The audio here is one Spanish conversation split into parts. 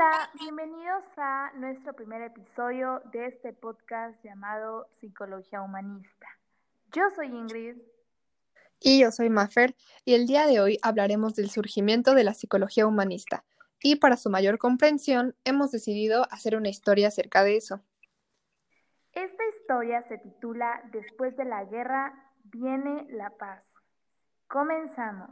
Hola, bienvenidos a nuestro primer episodio de este podcast llamado Psicología Humanista. Yo soy Ingrid. Y yo soy Maffer, y el día de hoy hablaremos del surgimiento de la psicología humanista. Y para su mayor comprensión, hemos decidido hacer una historia acerca de eso. Esta historia se titula Después de la guerra viene la paz. Comenzamos.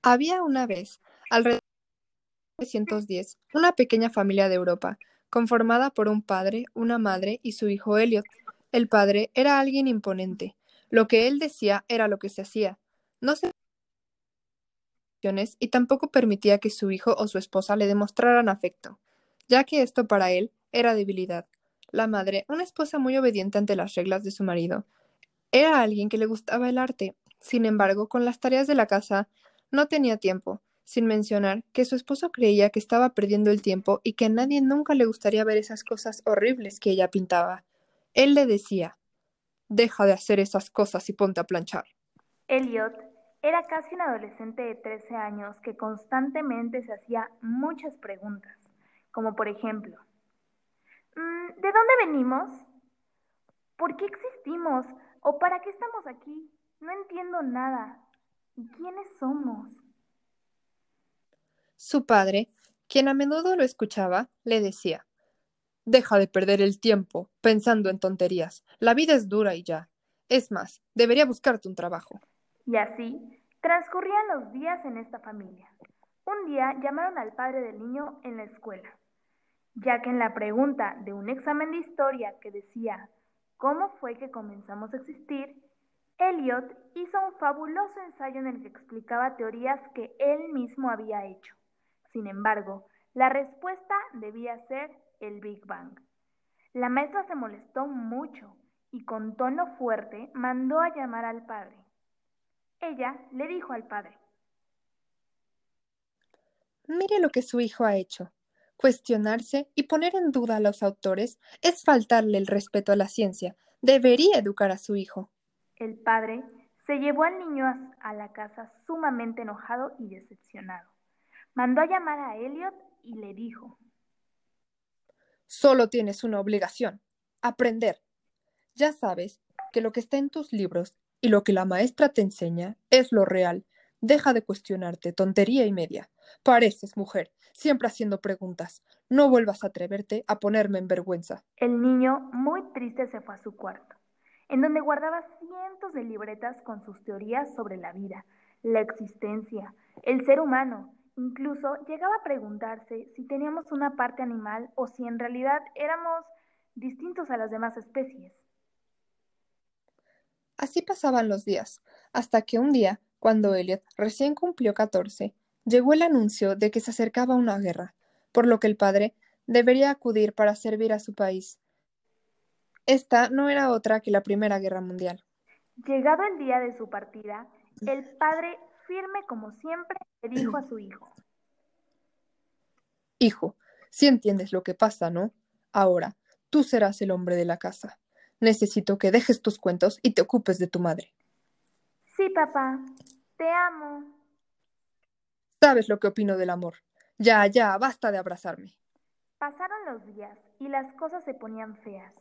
Había una vez, alrededor de 1910, una pequeña familia de Europa, conformada por un padre, una madre y su hijo Elliot. El padre era alguien imponente. Lo que él decía era lo que se hacía. No se y tampoco permitía que su hijo o su esposa le demostraran afecto, ya que esto para él era debilidad. La madre, una esposa muy obediente ante las reglas de su marido, era alguien que le gustaba el arte. Sin embargo, con las tareas de la casa no tenía tiempo, sin mencionar que su esposo creía que estaba perdiendo el tiempo y que a nadie nunca le gustaría ver esas cosas horribles que ella pintaba. Él le decía Deja de hacer esas cosas y ponte a planchar. Elliot era casi un adolescente de 13 años que constantemente se hacía muchas preguntas, como por ejemplo, mm, ¿de dónde venimos? ¿Por qué existimos? ¿O para qué estamos aquí? No entiendo nada. ¿Y quiénes somos? Su padre, quien a menudo lo escuchaba, le decía Deja de perder el tiempo pensando en tonterías. La vida es dura y ya. Es más, debería buscarte un trabajo. Y así transcurrían los días en esta familia. Un día llamaron al padre del niño en la escuela, ya que en la pregunta de un examen de historia que decía ¿Cómo fue que comenzamos a existir? Eliot hizo un fabuloso ensayo en el que explicaba teorías que él mismo había hecho. Sin embargo, la respuesta debía ser el Big Bang. La maestra se molestó mucho y con tono fuerte mandó a llamar al padre. Ella le dijo al padre, Mire lo que su hijo ha hecho. Cuestionarse y poner en duda a los autores es faltarle el respeto a la ciencia. Debería educar a su hijo. El padre se llevó al niño a la casa sumamente enojado y decepcionado. Mandó a llamar a Elliot y le dijo, Solo tienes una obligación, aprender. Ya sabes que lo que está en tus libros y lo que la maestra te enseña es lo real. Deja de cuestionarte, tontería y media. Pareces mujer, siempre haciendo preguntas. No vuelvas a atreverte a ponerme en vergüenza. El niño, muy triste, se fue a su cuarto, en donde guardaba cientos de libretas con sus teorías sobre la vida, la existencia, el ser humano. Incluso llegaba a preguntarse si teníamos una parte animal o si en realidad éramos distintos a las demás especies. Así pasaban los días, hasta que un día, cuando Elliot recién cumplió catorce, llegó el anuncio de que se acercaba una guerra, por lo que el padre debería acudir para servir a su país. Esta no era otra que la Primera Guerra Mundial. Llegado el día de su partida, el padre, firme como siempre, le dijo a su hijo. Hijo, si entiendes lo que pasa, ¿no? Ahora, tú serás el hombre de la casa. Necesito que dejes tus cuentos y te ocupes de tu madre. Sí, papá. Te amo. Sabes lo que opino del amor. Ya, ya, basta de abrazarme. Pasaron los días y las cosas se ponían feas.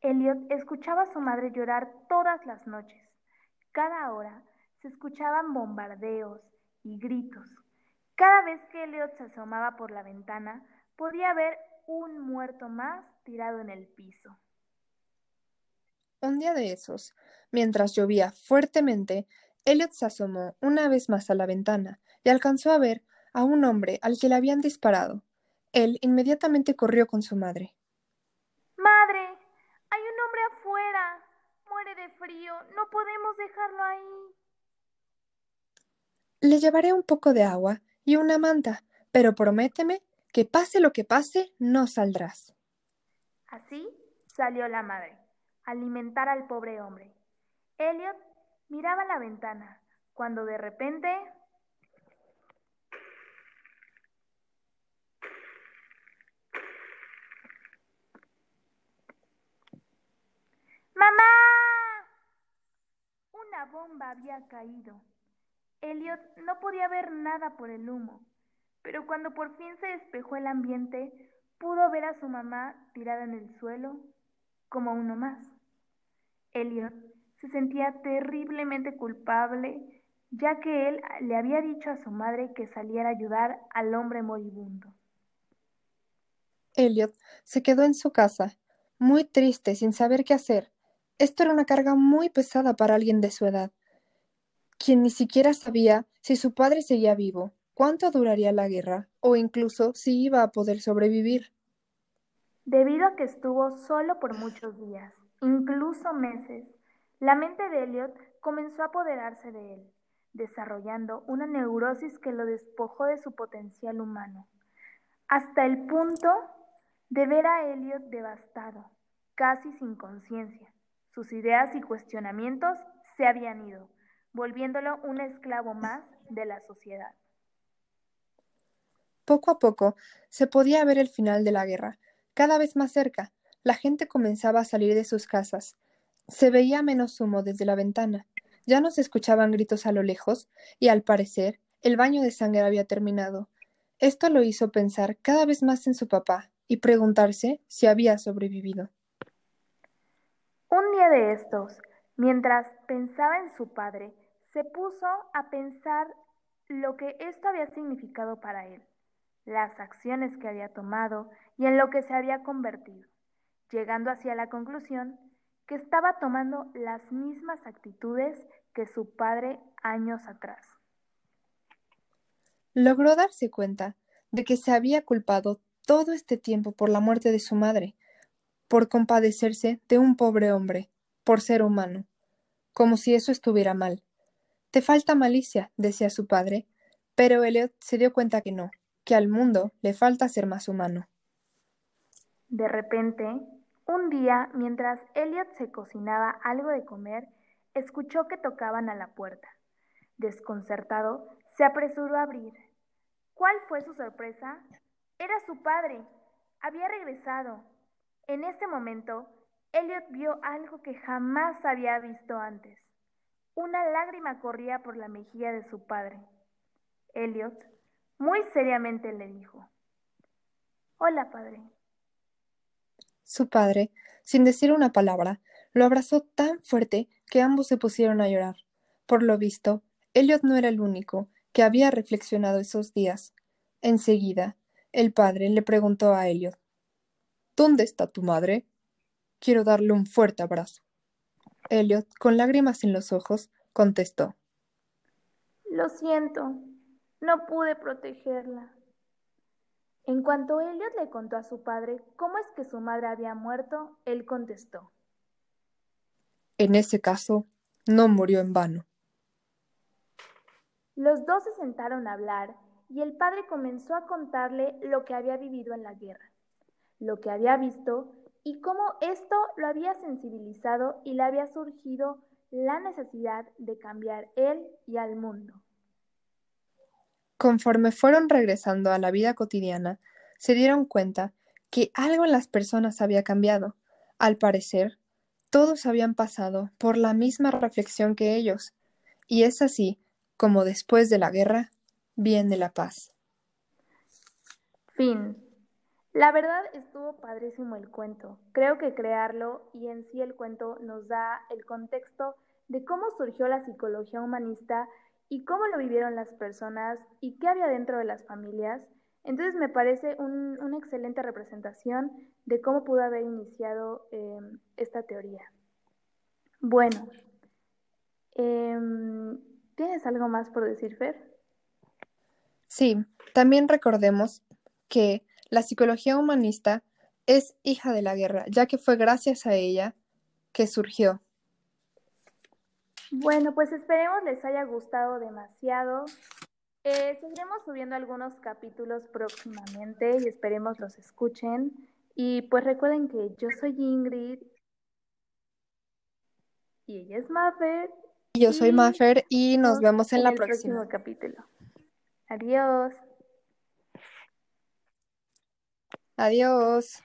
Elliot escuchaba a su madre llorar todas las noches. Cada hora se escuchaban bombardeos y gritos. Cada vez que Elliot se asomaba por la ventana, podía ver un muerto más tirado en el piso. Un día de esos, mientras llovía fuertemente, Elliot se asomó una vez más a la ventana y alcanzó a ver a un hombre al que le habían disparado. Él inmediatamente corrió con su madre. No podemos dejarlo ahí. Le llevaré un poco de agua y una manta, pero prométeme que pase lo que pase, no saldrás. Así salió la madre alimentar al pobre hombre. Elliot miraba la ventana, cuando de repente... ¡Mamá! Una bomba había caído. Elliot no podía ver nada por el humo. pero cuando por fin se despejó el ambiente, pudo ver a su mamá tirada en el suelo como uno más. Elliot se sentía terriblemente culpable, ya que él le había dicho a su madre que saliera a ayudar al hombre moribundo. Elliot se quedó en su casa, muy triste, sin saber qué hacer. Esto era una carga muy pesada para alguien de su edad, quien ni siquiera sabía si su padre seguía vivo, cuánto duraría la guerra, o incluso si iba a poder sobrevivir. Debido a que estuvo solo por muchos días, incluso meses, la mente de Elliot comenzó a apoderarse de él, desarrollando una neurosis que lo despojó de su potencial humano, hasta el punto de ver a Elliot devastado, casi sin conciencia. Sus ideas y cuestionamientos se habían ido, volviéndolo un esclavo más de la sociedad. Poco a poco se podía ver el final de la guerra, cada vez más cerca. La gente comenzaba a salir de sus casas. Se veía menos humo desde la ventana. Ya no se escuchaban gritos a lo lejos, y al parecer el baño de sangre había terminado. Esto lo hizo pensar cada vez más en su papá y preguntarse si había sobrevivido. Un día de estos, mientras pensaba en su padre, se puso a pensar lo que esto había significado para él, las acciones que había tomado y en lo que se había convertido, llegando hacia la conclusión que estaba tomando las mismas actitudes que su padre años atrás. Logró darse cuenta de que se había culpado todo este tiempo por la muerte de su madre, por compadecerse de un pobre hombre, por ser humano, como si eso estuviera mal. Te falta malicia, decía su padre, pero Elliot se dio cuenta que no, que al mundo le falta ser más humano. De repente, un día, mientras Elliot se cocinaba algo de comer, escuchó que tocaban a la puerta. Desconcertado, se apresuró a abrir. ¿Cuál fue su sorpresa era su padre. Había regresado. En ese momento, Elliot vio algo que jamás había visto antes. Una lágrima corría por la mejilla de su padre. Elliot muy seriamente le dijo, Hola, padre. Su padre, sin decir una palabra, lo abrazó tan fuerte que ambos se pusieron a llorar. Por lo visto, Elliot no era el único que había reflexionado esos días. Enseguida, el padre le preguntó a Elliot, ¿Dónde está tu madre? Quiero darle un fuerte abrazo. Elliot, con lágrimas en los ojos, contestó. Lo siento, no pude protegerla. En cuanto Elliot le contó a su padre cómo es que su madre había muerto, él contestó. En ese caso, no murió en vano. Los dos se sentaron a hablar y el padre comenzó a contarle lo que había vivido en la guerra, lo que había visto y cómo esto lo había sensibilizado y le había surgido la necesidad de cambiar él y al mundo. Conforme fueron regresando a la vida cotidiana, se dieron cuenta que algo en las personas había cambiado. Al parecer, todos habían pasado por la misma reflexión que ellos, y es así como después de la guerra bien de la paz. Fin. La verdad estuvo padrísimo el cuento. Creo que crearlo y en sí el cuento nos da el contexto de cómo surgió la psicología humanista y cómo lo vivieron las personas y qué había dentro de las familias. Entonces me parece una excelente representación de cómo pudo haber iniciado em, esta teoría. Bueno, em, ¿tienes algo más por decir, Fer? Sí, también recordemos que la psicología humanista es hija de la guerra, ya que fue gracias a ella que surgió. Bueno, pues esperemos les haya gustado demasiado. Eh, seguiremos subiendo algunos capítulos próximamente y esperemos los escuchen. Y pues recuerden que yo soy Ingrid y ella es Maffer. Yo soy Maffer y nos vemos en, la el próxima. próximo capítulo. Adiós. Adiós.